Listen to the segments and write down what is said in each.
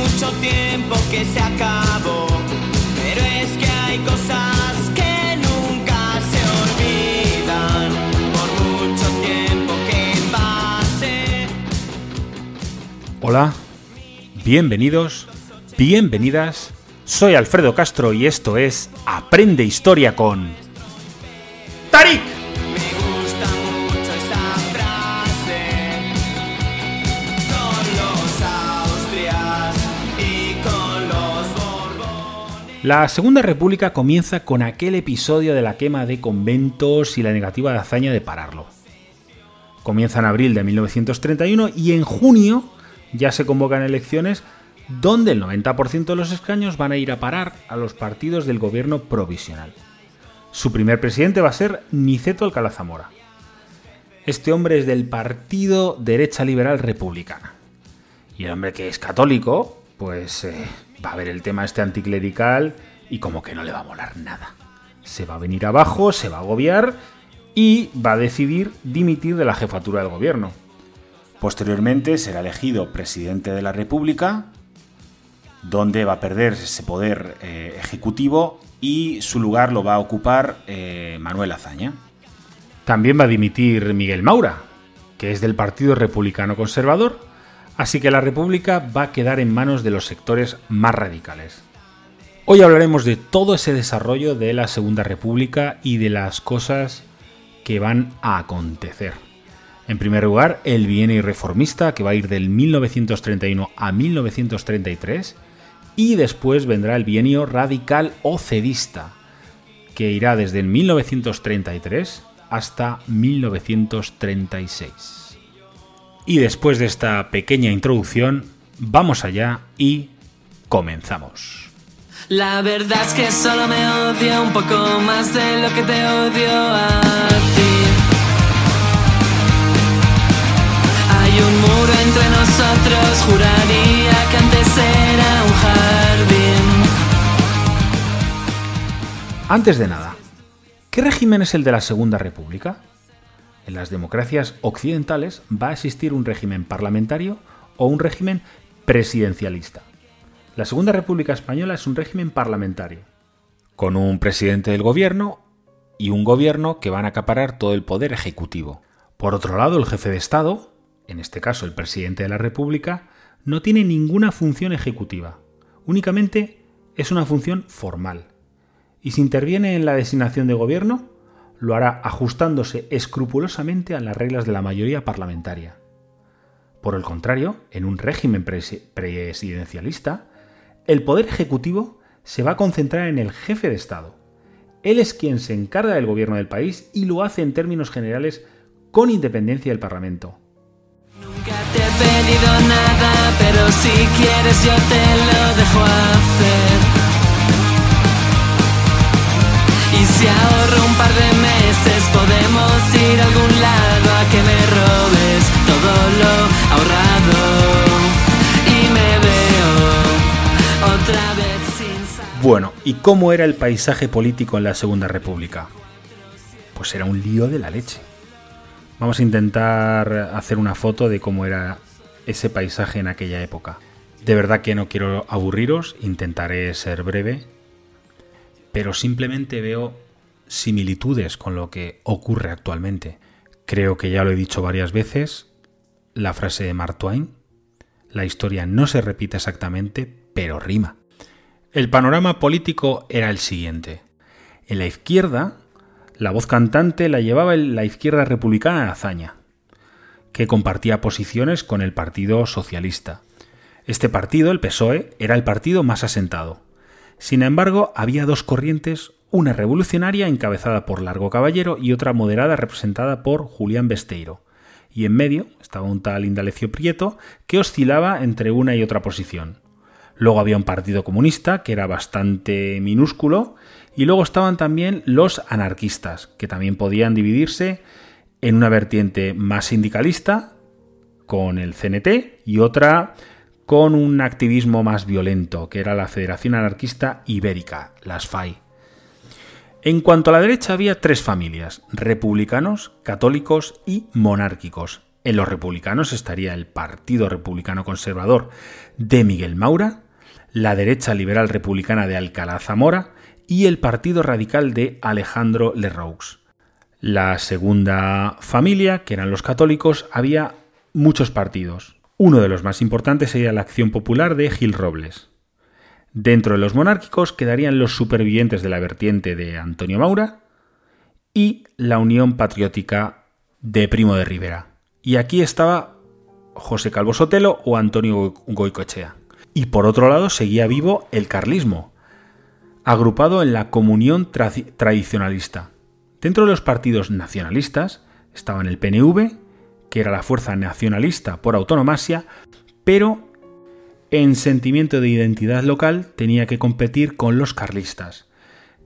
mucho tiempo que se acabó, pero es que hay cosas que nunca se olvidan, por mucho tiempo que pase. Hola, bienvenidos, bienvenidas. Soy Alfredo Castro y esto es Aprende Historia con Tarik. La Segunda República comienza con aquel episodio de la quema de conventos y la negativa de hazaña de pararlo. Comienza en abril de 1931 y en junio ya se convocan elecciones donde el 90% de los escaños van a ir a parar a los partidos del gobierno provisional. Su primer presidente va a ser Niceto Alcalá Zamora. Este hombre es del Partido Derecha Liberal Republicana. Y el hombre que es católico, pues eh, va a ver el tema este anticlerical y como que no le va a molar nada. Se va a venir abajo, se va a agobiar y va a decidir dimitir de la jefatura del gobierno. Posteriormente será elegido presidente de la República, donde va a perder ese poder eh, ejecutivo y su lugar lo va a ocupar eh, Manuel Azaña. También va a dimitir Miguel Maura, que es del Partido Republicano Conservador, así que la República va a quedar en manos de los sectores más radicales. Hoy hablaremos de todo ese desarrollo de la Segunda República y de las cosas que van a acontecer. En primer lugar, el bienio reformista, que va a ir del 1931 a 1933, y después vendrá el bienio radical o cedista, que irá desde el 1933 hasta 1936. Y después de esta pequeña introducción, vamos allá y comenzamos. La verdad es que solo me odio un poco más de lo que te odio a ti. Hay un muro entre nosotros, juraría que antes era un jardín. Antes de nada, ¿qué régimen es el de la Segunda República? En las democracias occidentales va a existir un régimen parlamentario o un régimen presidencialista. La Segunda República Española es un régimen parlamentario, con un presidente del gobierno y un gobierno que van a acaparar todo el poder ejecutivo. Por otro lado, el jefe de Estado, en este caso el presidente de la República, no tiene ninguna función ejecutiva, únicamente es una función formal. Y si interviene en la designación de gobierno, lo hará ajustándose escrupulosamente a las reglas de la mayoría parlamentaria. Por el contrario, en un régimen presi- presidencialista, el poder ejecutivo se va a concentrar en el jefe de Estado. Él es quien se encarga del gobierno del país y lo hace en términos generales con independencia del Parlamento. Nunca te he pedido nada, pero si quieres yo te lo dejo hacer. Y si ahorro un par de Bueno, ¿y cómo era el paisaje político en la Segunda República? Pues era un lío de la leche. Vamos a intentar hacer una foto de cómo era ese paisaje en aquella época. De verdad que no quiero aburriros, intentaré ser breve, pero simplemente veo similitudes con lo que ocurre actualmente. Creo que ya lo he dicho varias veces, la frase de Mark Twain, la historia no se repite exactamente, pero rima. El panorama político era el siguiente. En la izquierda, la voz cantante la llevaba la izquierda republicana de Azaña, que compartía posiciones con el Partido Socialista. Este partido, el PSOE, era el partido más asentado. Sin embargo, había dos corrientes, una revolucionaria encabezada por Largo Caballero y otra moderada representada por Julián Besteiro. Y en medio estaba un tal Indalecio Prieto que oscilaba entre una y otra posición. Luego había un partido comunista que era bastante minúsculo y luego estaban también los anarquistas, que también podían dividirse en una vertiente más sindicalista con el CNT y otra con un activismo más violento, que era la Federación Anarquista Ibérica, las FAI. En cuanto a la derecha había tres familias, republicanos, católicos y monárquicos. En los republicanos estaría el Partido Republicano Conservador de Miguel Maura, la derecha liberal republicana de Alcalá Zamora y el Partido Radical de Alejandro Lerroux. La segunda familia, que eran los católicos, había muchos partidos. Uno de los más importantes sería la Acción Popular de Gil Robles. Dentro de los monárquicos quedarían los supervivientes de la vertiente de Antonio Maura y la Unión Patriótica de Primo de Rivera. Y aquí estaba José Calvo Sotelo o Antonio Goicochea. Y por otro lado seguía vivo el carlismo, agrupado en la Comunión Tradicionalista. Dentro de los partidos nacionalistas estaban el PNV, que era la fuerza nacionalista por autonomasia, pero en sentimiento de identidad local tenía que competir con los carlistas,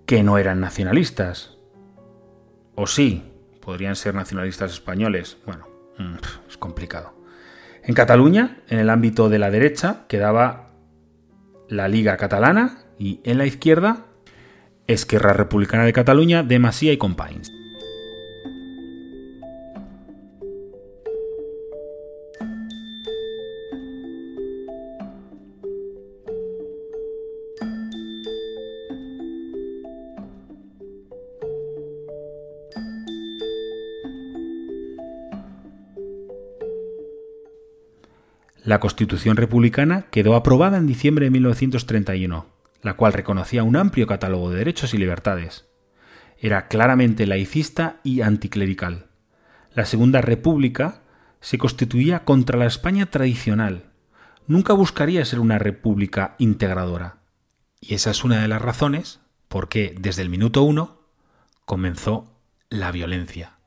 que no eran nacionalistas. O sí, podrían ser nacionalistas españoles. Bueno, mm, es complicado. En Cataluña, en el ámbito de la derecha, quedaba la Liga Catalana y en la izquierda, Esquerra Republicana de Cataluña de Masía y Companys. La Constitución republicana quedó aprobada en diciembre de 1931, la cual reconocía un amplio catálogo de derechos y libertades. Era claramente laicista y anticlerical. La Segunda República se constituía contra la España tradicional. Nunca buscaría ser una república integradora. Y esa es una de las razones por qué desde el minuto uno comenzó la violencia.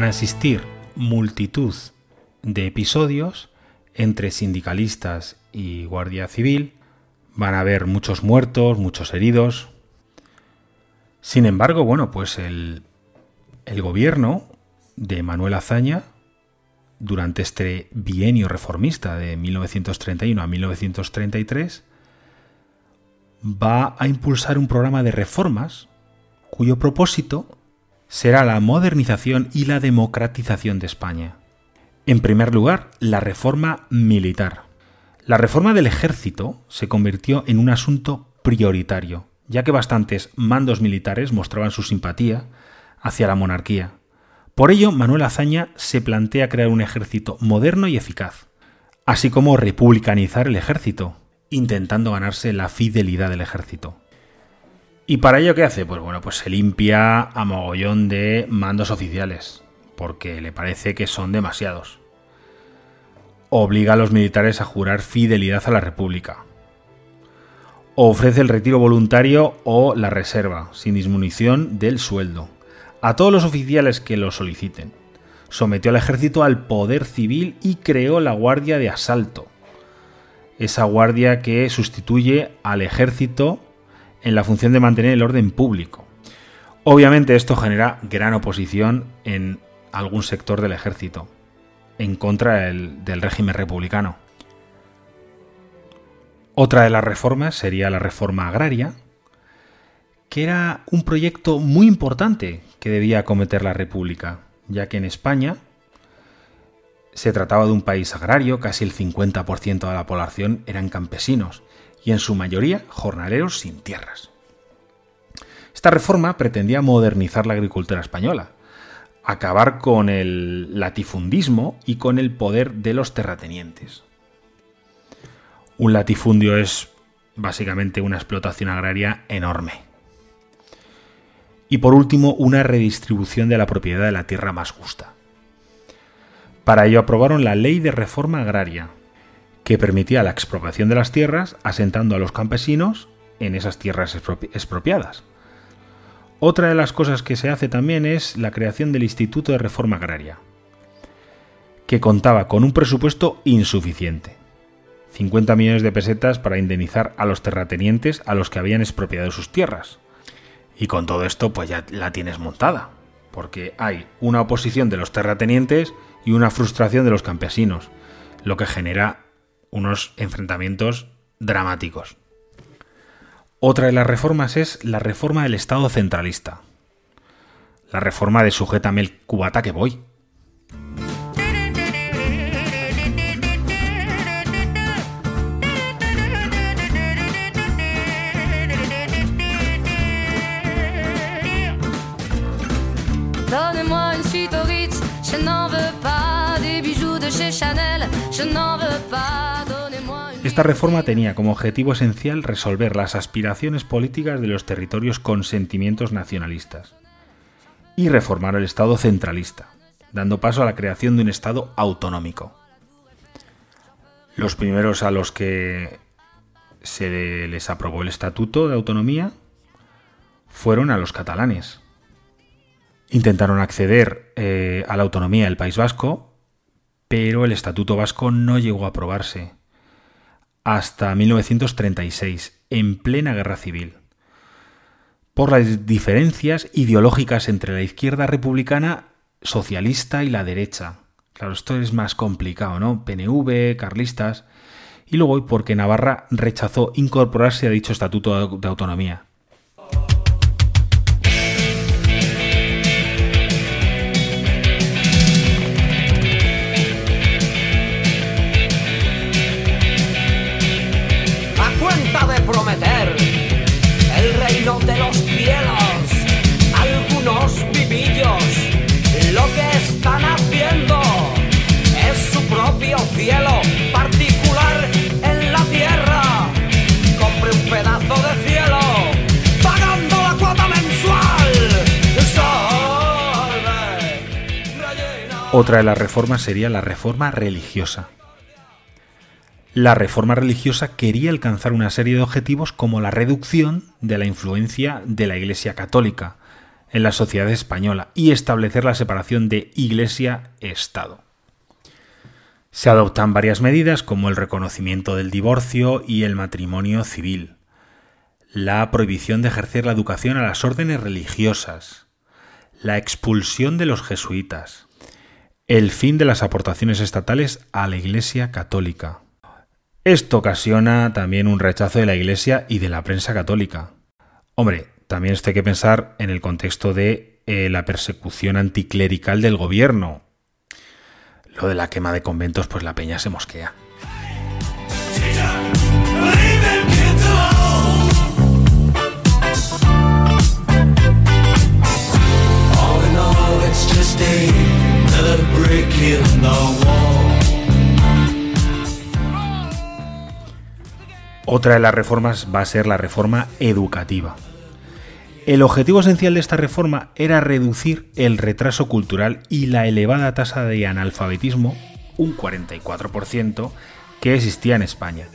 Van a existir multitud de episodios entre sindicalistas y Guardia Civil. Van a haber muchos muertos, muchos heridos. Sin embargo, bueno, pues el, el gobierno de Manuel Azaña, durante este bienio reformista de 1931 a 1933, va a impulsar un programa de reformas cuyo propósito será la modernización y la democratización de España. En primer lugar, la reforma militar. La reforma del ejército se convirtió en un asunto prioritario, ya que bastantes mandos militares mostraban su simpatía hacia la monarquía. Por ello, Manuel Azaña se plantea crear un ejército moderno y eficaz, así como republicanizar el ejército, intentando ganarse la fidelidad del ejército. ¿Y para ello qué hace? Pues bueno, pues se limpia a mogollón de mandos oficiales, porque le parece que son demasiados. Obliga a los militares a jurar fidelidad a la República. Ofrece el retiro voluntario o la reserva, sin disminución del sueldo, a todos los oficiales que lo soliciten. Sometió al ejército al poder civil y creó la Guardia de Asalto. Esa guardia que sustituye al ejército en la función de mantener el orden público. Obviamente esto genera gran oposición en algún sector del ejército, en contra del, régimen republicano. Otra de las reformas sería la reforma agraria, que era un proyecto muy importante que debía acometer la República, ya que en España se trataba de un país agrario, casi el 50% de la población eran campesinos, y en su mayoría jornaleros sin tierras. Esta reforma pretendía modernizar la agricultura española, acabar con el latifundismo y con el poder de los terratenientes. Un latifundio es básicamente una explotación agraria enorme. Y por último, una redistribución de la propiedad de la tierra más justa. Para ello aprobaron la Ley de Reforma Agraria, que permitía la expropiación de las tierras asentando a los campesinos en esas tierras expropiadas. Otra de las cosas que se hace también es la creación del Instituto de Reforma Agraria, que contaba con un presupuesto insuficiente. 50 millones de pesetas para indemnizar a los terratenientes a los que habían expropiado sus tierras. Y con todo esto, pues ya la tienes montada, porque hay una oposición de los terratenientes y una frustración de los campesinos, lo que genera unos enfrentamientos dramáticos. Otra de las reformas es la reforma del Estado centralista. La reforma de sujétame el cubata que voy. Esta reforma tenía como objetivo esencial resolver las aspiraciones políticas de los territorios con sentimientos nacionalistas y reformar el Estado centralista, dando paso a la creación de un Estado autonómico. Los primeros a los que se les aprobó el Estatuto de Autonomía fueron a los catalanes. Intentaron acceder eh, a la autonomía del País Vasco, pero el Estatuto Vasco no llegó a aprobarse hasta 1936, en plena guerra civil, por las diferencias ideológicas entre la izquierda republicana socialista y la derecha. Claro, esto es más complicado, ¿no? PNV, carlistas. Y luego porque Navarra rechazó incorporarse a dicho estatuto de autonomía. Otra de las reformas sería la reforma religiosa. La reforma religiosa quería alcanzar una serie de objetivos como la reducción de la influencia de la Iglesia católica en la sociedad española y establecer la separación de Iglesia-Estado. Se adoptan varias medidas como el reconocimiento del divorcio y el matrimonio civil, la prohibición de ejercer la educación a las órdenes religiosas, la expulsión de los jesuitas, el fin de las aportaciones estatales a la Iglesia católica. Esto ocasiona también un rechazo de la Iglesia y de la prensa católica. Hombre, también esto hay que pensar en el contexto de eh, la persecución anticlerical del gobierno. Lo de la quema de conventos, pues la peña se mosquea. Otra de las reformas va a ser la reforma educativa. El objetivo esencial de esta reforma era reducir el retraso cultural y la elevada tasa de analfabetismo, un 44%, que existía en España.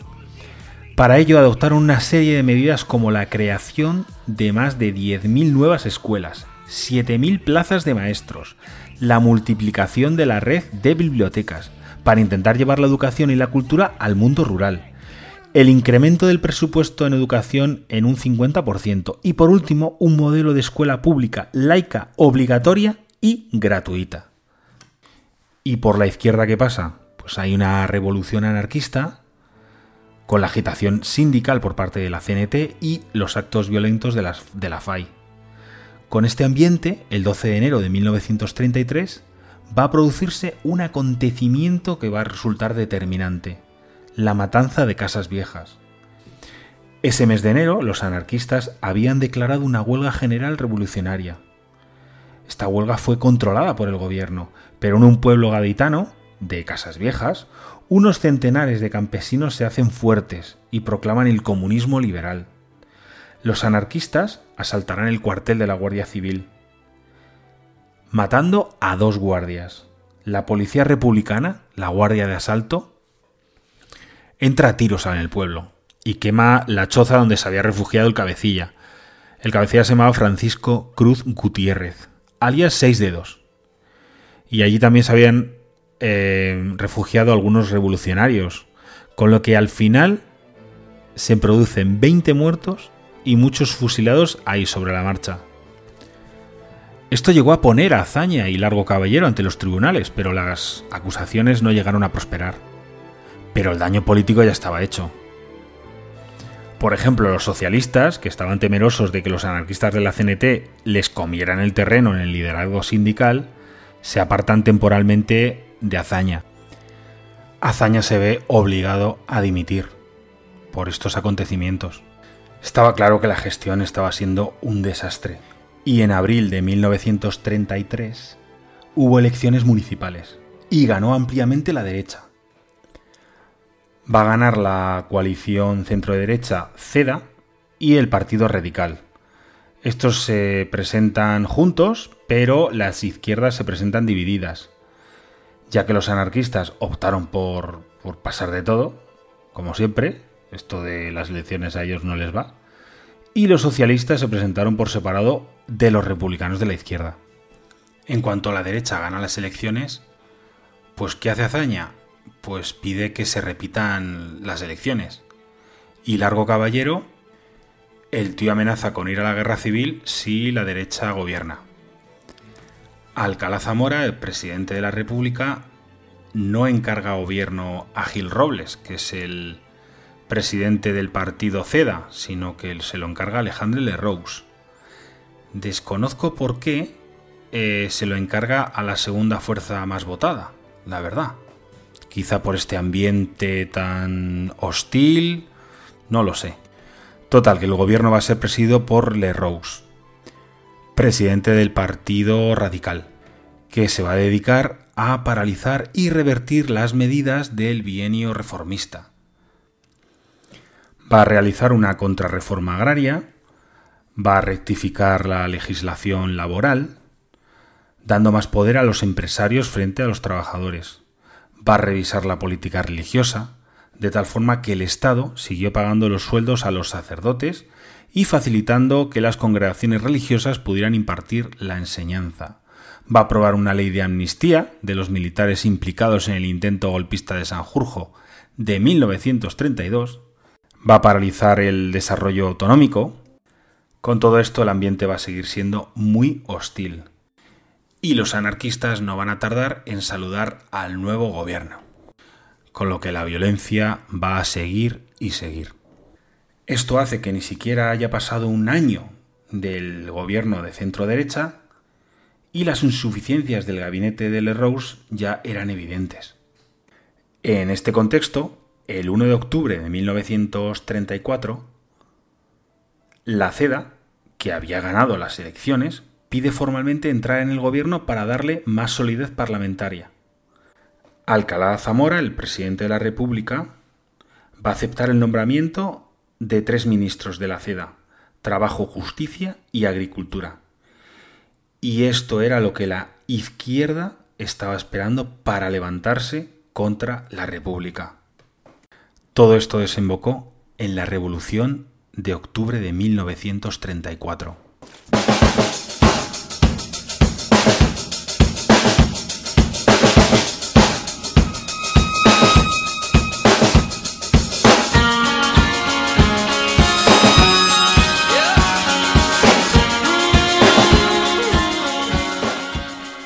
Para ello adoptaron una serie de medidas como la creación de más de 10.000 nuevas escuelas, 7.000 plazas de maestros, la multiplicación de la red de bibliotecas, para intentar llevar la educación y la cultura al mundo rural, el incremento del presupuesto en educación en un 50% y por último un modelo de escuela pública laica, obligatoria y gratuita. ¿Y por la izquierda qué pasa? Pues hay una revolución anarquista con la agitación sindical por parte de la CNT y los actos violentos de, la FAI. Con este ambiente, el 12 de enero de 1933, va a producirse un acontecimiento que va a resultar determinante, la matanza de casas viejas. Ese mes de enero, los anarquistas habían declarado una huelga general revolucionaria. Esta huelga fue controlada por el gobierno, pero en un pueblo gaditano, de casas viejas, unos centenares de campesinos se hacen fuertes y proclaman el comunismo liberal. Los anarquistas asaltarán el cuartel de la Guardia Civil, matando a dos guardias. La policía republicana, la guardia de asalto, entra a tiros en el pueblo y quema la choza donde se había refugiado el cabecilla. El cabecilla se llamaba Francisco Cruz Gutiérrez, alias Seis Dedos. Y allí también se habían eh, refugiado algunos revolucionarios, con lo que al final se producen 20 muertos y muchos fusilados ahí sobre la marcha. Esto llegó a poner a Azaña y Largo Caballero ante los tribunales, pero las acusaciones no llegaron a prosperar. Pero el daño político ya estaba hecho. Por ejemplo, los socialistas, que estaban temerosos de que los anarquistas de la CNT les comieran el terreno en el liderazgo sindical, se apartan temporalmente de Azaña. Azaña se ve obligado a dimitir por estos acontecimientos. Estaba claro que la gestión estaba siendo un desastre. Y en abril de 1933 hubo elecciones municipales y ganó ampliamente la derecha. Va a ganar la coalición centro-derecha CEDA y el Partido Radical. Estos se presentan juntos, pero las izquierdas se presentan divididas, ya que los anarquistas optaron por, por pasar de todo, como siempre, esto de las elecciones a ellos no les va, y los socialistas se presentaron por separado de los republicanos de la izquierda. En cuanto a la derecha gana las elecciones, pues ¿qué hace hazaña? Pues pide que se repitan las elecciones. Y Largo Caballero, el tío amenaza con ir a la guerra civil si la derecha gobierna. Alcalá Zamora, el presidente de la República, no encarga gobierno a Gil Robles, que es el presidente del partido CEDA, sino que se lo encarga Alejandro Lerroux. Desconozco por qué eh, se lo encarga a la segunda fuerza más votada, la verdad. Quizá por este ambiente tan hostil, no lo sé. Total, que el gobierno va a ser presidido por Lerroux, presidente del Partido Radical, que se va a dedicar a paralizar y revertir las medidas del bienio reformista va a realizar una contrarreforma agraria, va a rectificar la legislación laboral, dando más poder a los empresarios frente a los trabajadores. Va a revisar la política religiosa, de tal forma que el Estado siguió pagando los sueldos a los sacerdotes y facilitando que las congregaciones religiosas pudieran impartir la enseñanza. Va a aprobar una ley de amnistía de los militares implicados en el intento golpista de Sanjurjo de 1932 va a paralizar el desarrollo autonómico. Con todo esto el ambiente va a seguir siendo muy hostil. Y los anarquistas no van a tardar en saludar al nuevo gobierno. Con lo que la violencia va a seguir y seguir. Esto hace que ni siquiera haya pasado un año del gobierno de centro derecha y las insuficiencias del gabinete de Lerroux ya eran evidentes. En este contexto, el 1 de octubre de 1934, la CEDA, que había ganado las elecciones, pide formalmente entrar en el gobierno para darle más solidez parlamentaria. Alcalá Zamora, el presidente de la República, va a aceptar el nombramiento de tres ministros de la CEDA, Trabajo, Justicia y Agricultura. Y esto era lo que la izquierda estaba esperando para levantarse contra la República. Todo esto desembocó en la Revolución de octubre de 1934.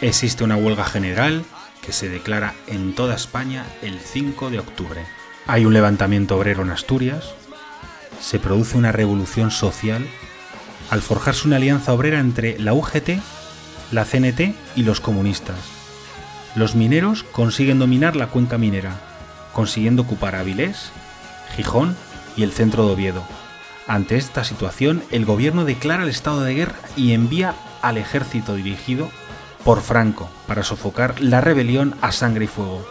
Existe una huelga general que se declara en toda España el 5 de octubre. Hay un levantamiento obrero en Asturias, se produce una revolución social al forjarse una alianza obrera entre la UGT, la CNT y los comunistas. Los mineros consiguen dominar la cuenca minera, consiguiendo ocupar Avilés, Gijón y el centro de Oviedo. Ante esta situación, el gobierno declara el estado de guerra y envía al ejército dirigido por Franco para sofocar la rebelión a sangre y fuego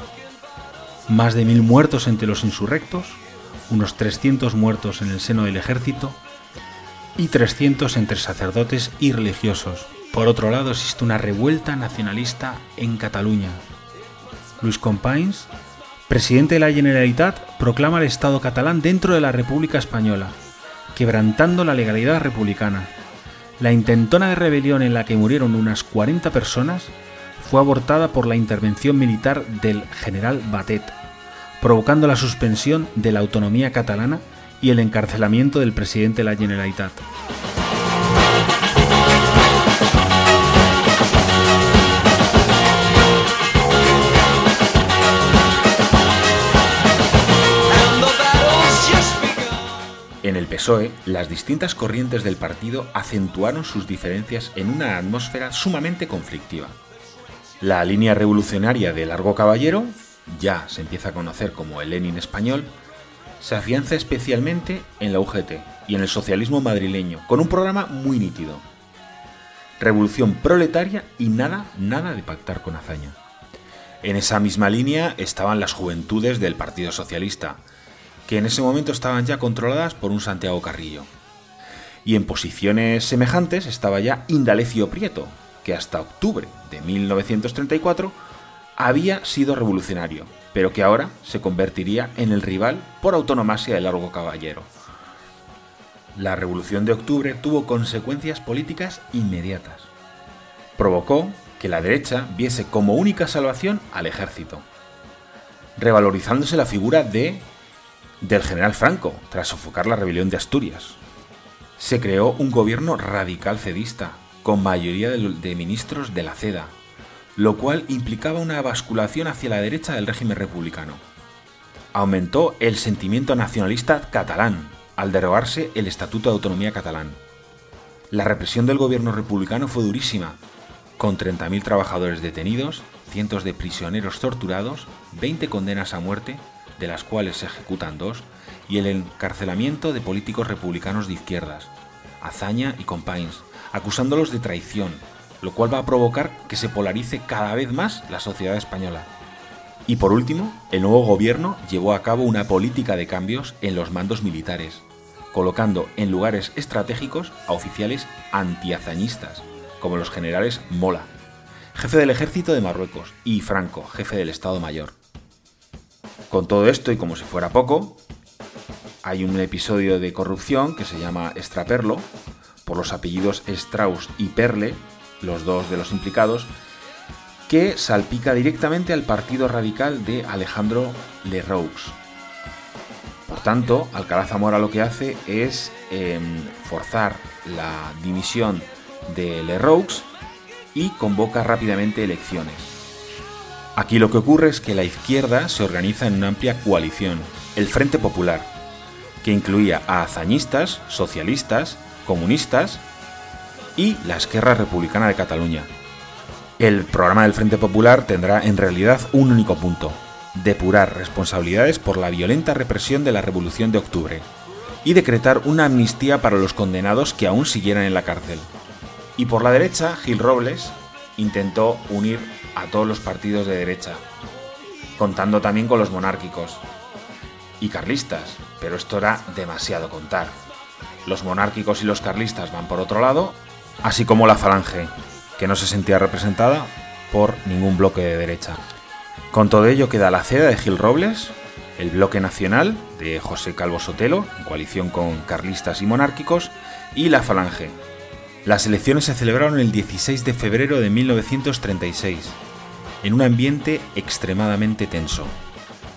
más de mil muertos entre los insurrectos, unos 300 muertos en el seno del ejército y 300 entre sacerdotes y religiosos. Por otro lado, existe una revuelta nacionalista en Cataluña. Luis Companys, presidente de la Generalitat, proclama el Estado catalán dentro de la República Española, quebrantando la legalidad republicana. La intentona de rebelión en la que murieron unas 40 personas fue abortada por la intervención militar del general Batet, provocando la suspensión de la autonomía catalana y el encarcelamiento del presidente de la Generalitat. El PSOE, las distintas corrientes del partido acentuaron sus diferencias en una atmósfera sumamente conflictiva. La línea revolucionaria de Largo Caballero, ya se empieza a conocer como el Lenin español, se afianza especialmente en la UGT y en el socialismo madrileño, con un programa muy nítido. Revolución proletaria y nada, nada de pactar con hazaña. En esa misma línea estaban las juventudes del Partido Socialista, que en ese momento estaban ya controladas por un Santiago Carrillo. Y en posiciones semejantes estaba ya Indalecio Prieto, que hasta octubre de 1934 había sido revolucionario, pero que ahora se convertiría en el rival por autonomasia de Largo Caballero. La Revolución de Octubre tuvo consecuencias políticas inmediatas. Provocó que la derecha viese como única salvación al ejército, revalorizándose la figura de del general Franco tras sofocar la rebelión de Asturias. Se creó un gobierno radical cedista, con mayoría de, ministros de la CEDA, lo cual implicaba una basculación hacia la derecha del régimen republicano. Aumentó el sentimiento nacionalista catalán al derogarse el Estatuto de Autonomía catalán. La represión del gobierno republicano fue durísima, con 30.000 trabajadores detenidos, cientos de prisioneros torturados, 20 condenas a muerte, de las cuales se ejecutan dos, y el encarcelamiento de políticos republicanos de izquierdas, Azaña y Companys, acusándolos de traición, lo cual va a provocar que se polarice cada vez más la sociedad española. Y por último, el nuevo gobierno llevó a cabo una política de cambios en los mandos militares, colocando en lugares estratégicos a oficiales antiazañistas, como los generales Mola, jefe del ejército de Marruecos, y Franco, jefe del Estado Mayor. Con todo esto, y como si fuera poco, hay un episodio de corrupción que se llama Extraperlo, por los apellidos Strauss y Perle, los dos de los implicados, que salpica directamente al partido radical de Alejandro Lerroux. Por tanto, Alcalá Zamora lo que hace es eh, forzar la dimisión de Lerroux y convoca rápidamente elecciones. Aquí lo que ocurre es que la izquierda se organiza en una amplia coalición, el Frente Popular, que incluía a hazañistas, socialistas, comunistas y la Esquerra Republicana de Cataluña. El programa del Frente Popular tendrá en realidad un único punto, depurar responsabilidades por la violenta represión de la Revolución de Octubre y decretar una amnistía para los condenados que aún siguieran en la cárcel. Y por la derecha, Gil Robles intentó unir a todos los partidos de derecha, contando también con los monárquicos y carlistas, pero esto era demasiado contar. Los monárquicos y los carlistas van por otro lado, así como la falange, que no se sentía representada por ningún bloque de derecha. Con todo ello queda la CEDA de Gil Robles, el bloque nacional de José Calvo Sotelo, en coalición con carlistas y monárquicos, y la falange. Las elecciones se celebraron el 16 de febrero de 1936, en un ambiente extremadamente tenso.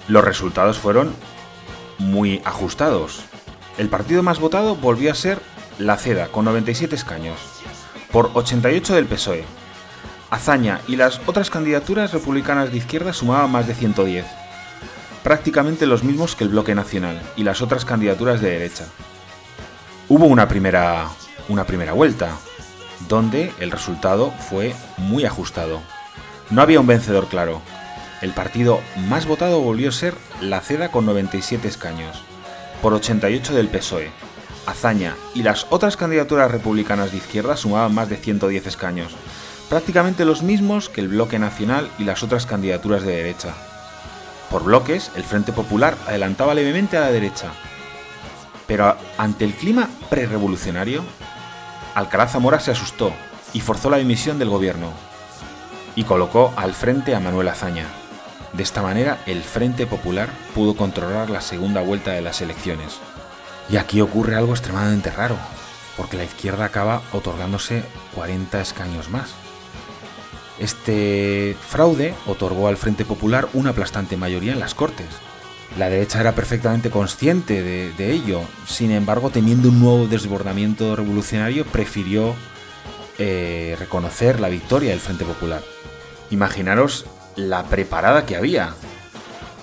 Los resultados fueron muy ajustados. El partido más votado volvió a ser la CEDA, con 97 escaños, por 88 del PSOE. Azaña y las otras candidaturas republicanas de izquierda sumaban más de 110, prácticamente los mismos que el bloque nacional y las otras candidaturas de derecha. Hubo una primera, una primera vuelta, donde el resultado fue muy ajustado. No había un vencedor claro. El partido más votado volvió a ser la CEDA con 97 escaños, por 88 del PSOE. Azaña y las otras candidaturas republicanas de izquierda sumaban más de 110 escaños, prácticamente los mismos que el bloque nacional y las otras candidaturas de derecha. Por bloques, el Frente Popular adelantaba levemente a la derecha. Pero ante el clima prerevolucionario, Alcalá Zamora se asustó y forzó la dimisión del gobierno y colocó al frente a Manuel Azaña. De esta manera, el Frente Popular pudo controlar la segunda vuelta de las elecciones. Y aquí ocurre algo extremadamente raro, porque la izquierda acaba otorgándose 40 escaños más. Este fraude otorgó al Frente Popular una aplastante mayoría en las Cortes, La derecha era perfectamente consciente de, ello, sin embargo, teniendo un nuevo desbordamiento revolucionario, prefirió eh, reconocer la victoria del Frente Popular. Imaginaros la preparada que había.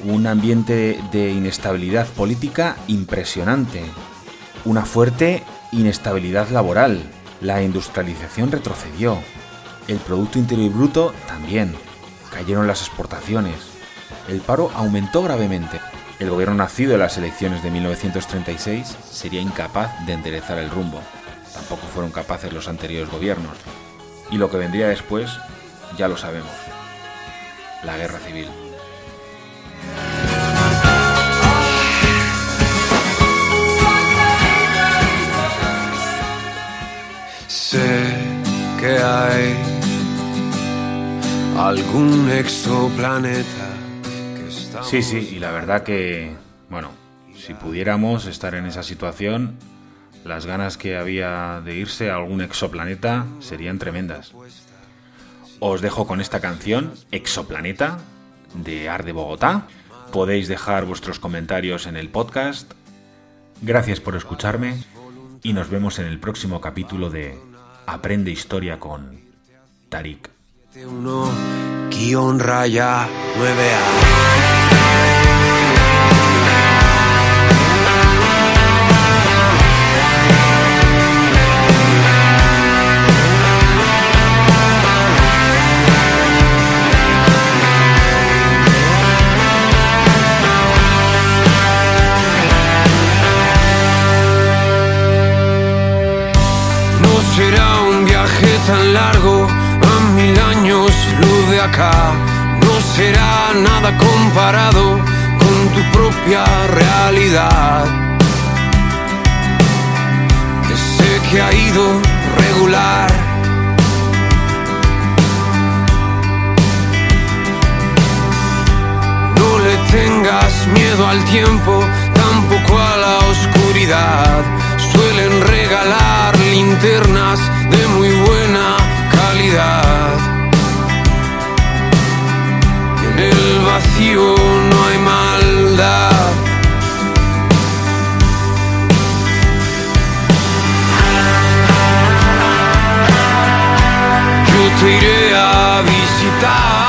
Un ambiente de inestabilidad política impresionante. Una fuerte inestabilidad laboral. La industrialización retrocedió. El Producto Interior Bruto también. Cayeron las exportaciones. El paro aumentó gravemente. El gobierno nacido en las elecciones de 1936 sería incapaz de enderezar el rumbo. Tampoco fueron capaces los anteriores gobiernos. Y lo que vendría después, ya lo sabemos. La guerra civil. Sé que hay algún exoplaneta. Sí, sí, y la verdad que, bueno, si pudiéramos estar en esa situación, las ganas que había de irse a algún exoplaneta serían tremendas. Os dejo con esta canción, Exoplaneta, de Ar de Bogotá. Podéis dejar vuestros comentarios en el podcast. Gracias por escucharme y nos vemos en el próximo capítulo de Aprende Historia con Tarik. 1 guion raya 9A. Tan largo, a mil años luz de acá. No será nada comparado con tu propia realidad. Que sé que ha ido regular. No le tengas miedo al tiempo, tampoco a la oscuridad. Suelen regalar linternas de muy buena calidad. En el vacío no hay maldad. Yo te iré a visitar.